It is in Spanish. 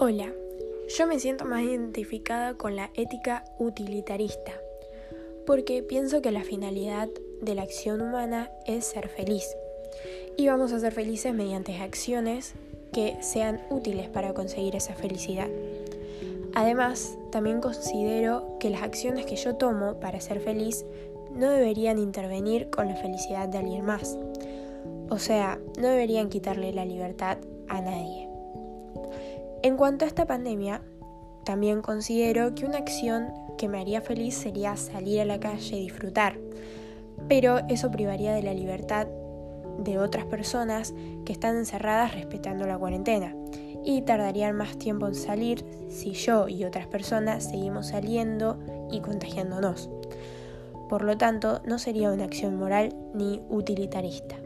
Hola, yo me siento más identificada con la ética utilitarista, porque pienso que la finalidad de la acción humana es ser feliz. Y vamos a ser felices mediante acciones que sean útiles para conseguir esa felicidad. Además, también considero que las acciones que yo tomo para ser feliz no deberían intervenir con la felicidad de alguien más. O sea, no deberían quitarle la libertad a nadie. En cuanto a esta pandemia, también considero que una acción que me haría feliz sería salir a la calle y disfrutar, pero eso privaría de la libertad de otras personas que están encerradas respetando la cuarentena y tardarían más tiempo en salir si yo y otras personas seguimos saliendo y contagiándonos. Por lo tanto, no sería una acción moral ni utilitarista.